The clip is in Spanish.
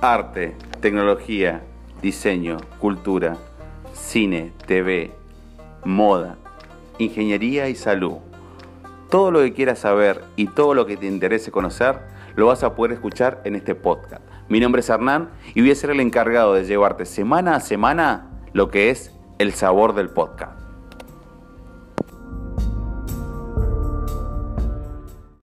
arte, tecnología, diseño, cultura, cine, TV, moda, ingeniería y salud. Todo lo que quieras saber y todo lo que te interese conocer lo vas a poder escuchar en este podcast. Mi nombre es Hernán y voy a ser el encargado de llevarte semana a semana lo que es el sabor del podcast.